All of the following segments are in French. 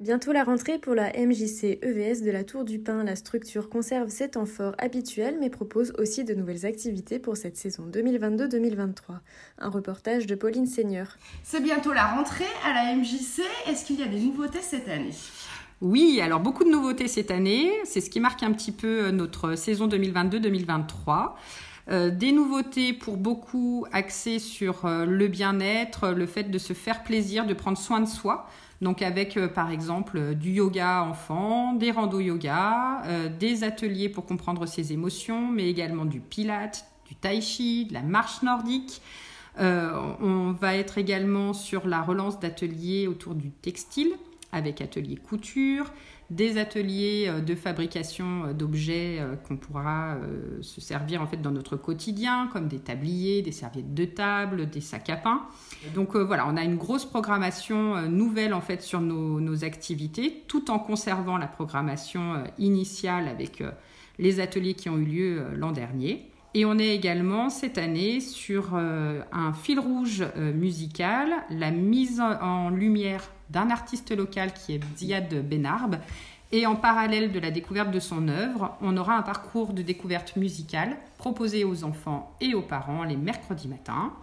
Bientôt la rentrée pour la MJC EVS de la Tour du Pin. La structure conserve ses temps forts habituels mais propose aussi de nouvelles activités pour cette saison 2022-2023. Un reportage de Pauline Seigneur. C'est bientôt la rentrée à la MJC. Est-ce qu'il y a des nouveautés cette année? Oui, alors beaucoup de nouveautés cette année. C'est ce qui marque un petit peu notre saison 2022-2023. Euh, des nouveautés pour beaucoup axées sur euh, le bien-être, le fait de se faire plaisir, de prendre soin de soi. Donc avec euh, par exemple du yoga enfant, des rando yoga, des ateliers pour comprendre ses émotions, mais également du pilate, du tai chi, de la marche nordique. on va être également sur la relance d'ateliers autour du textile avec atelier couture, des ateliers euh, de fabrication euh, d'objets euh, qu'on pourra se servir en fait dans notre quotidien, comme des tabliers, des serviettes de table, des sacs à pain. Donc voilà, on a une grosse programmation nouvelle en fait sur nos, nos, activités, tout en conservant la programmation initiale avec les ateliers qui ont eu lieu l'an dernier. Et on est également cette année sur un fil rouge musical, la mise en lumière d'un artiste local qui est Ziad Benarb. Et en parallèle de la découverte de son œuvre, on aura un parcours de découverte musicale proposé aux enfants et aux parents les mercredis matins,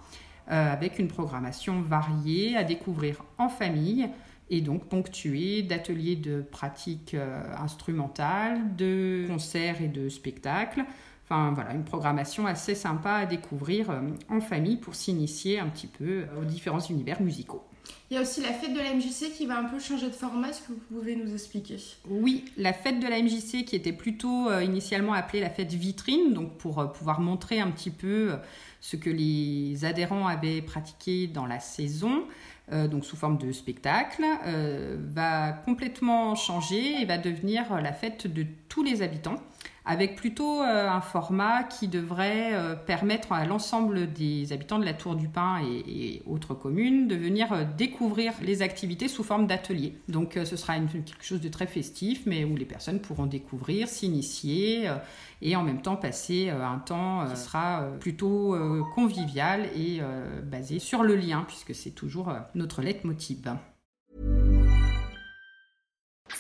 euh, avec une programmation variée à découvrir en famille et donc ponctuée d'ateliers de pratique euh, instrumentale, de concerts et de spectacles. Enfin voilà, une programmation assez sympa à découvrir euh, en famille pour s'initier un petit peu aux différents univers musicaux. Il y a aussi la fête de la MJC qui va un peu changer de format. Est-ce que vous pouvez nous expliquer? Oui, la fête de la MJC qui était plutôt euh, initialement appelée la fête vitrine, donc pour euh, pouvoir montrer un petit peu euh, ce que les adhérents avaient pratiqué dans la saison, donc sous forme de spectacle, va complètement changer et va devenir la fête de tous les habitants avec plutôt euh, un format qui devrait euh, permettre à l'ensemble des habitants de la Tour du Pin et, autres communes de venir euh, découvrir les activités sous forme d'atelier. Donc ce sera quelque chose de très festif, mais où les personnes pourront découvrir, s'initier et en même temps passer un temps qui sera plutôt convivial et basé sur le lien, puisque c'est toujours notre leitmotiv.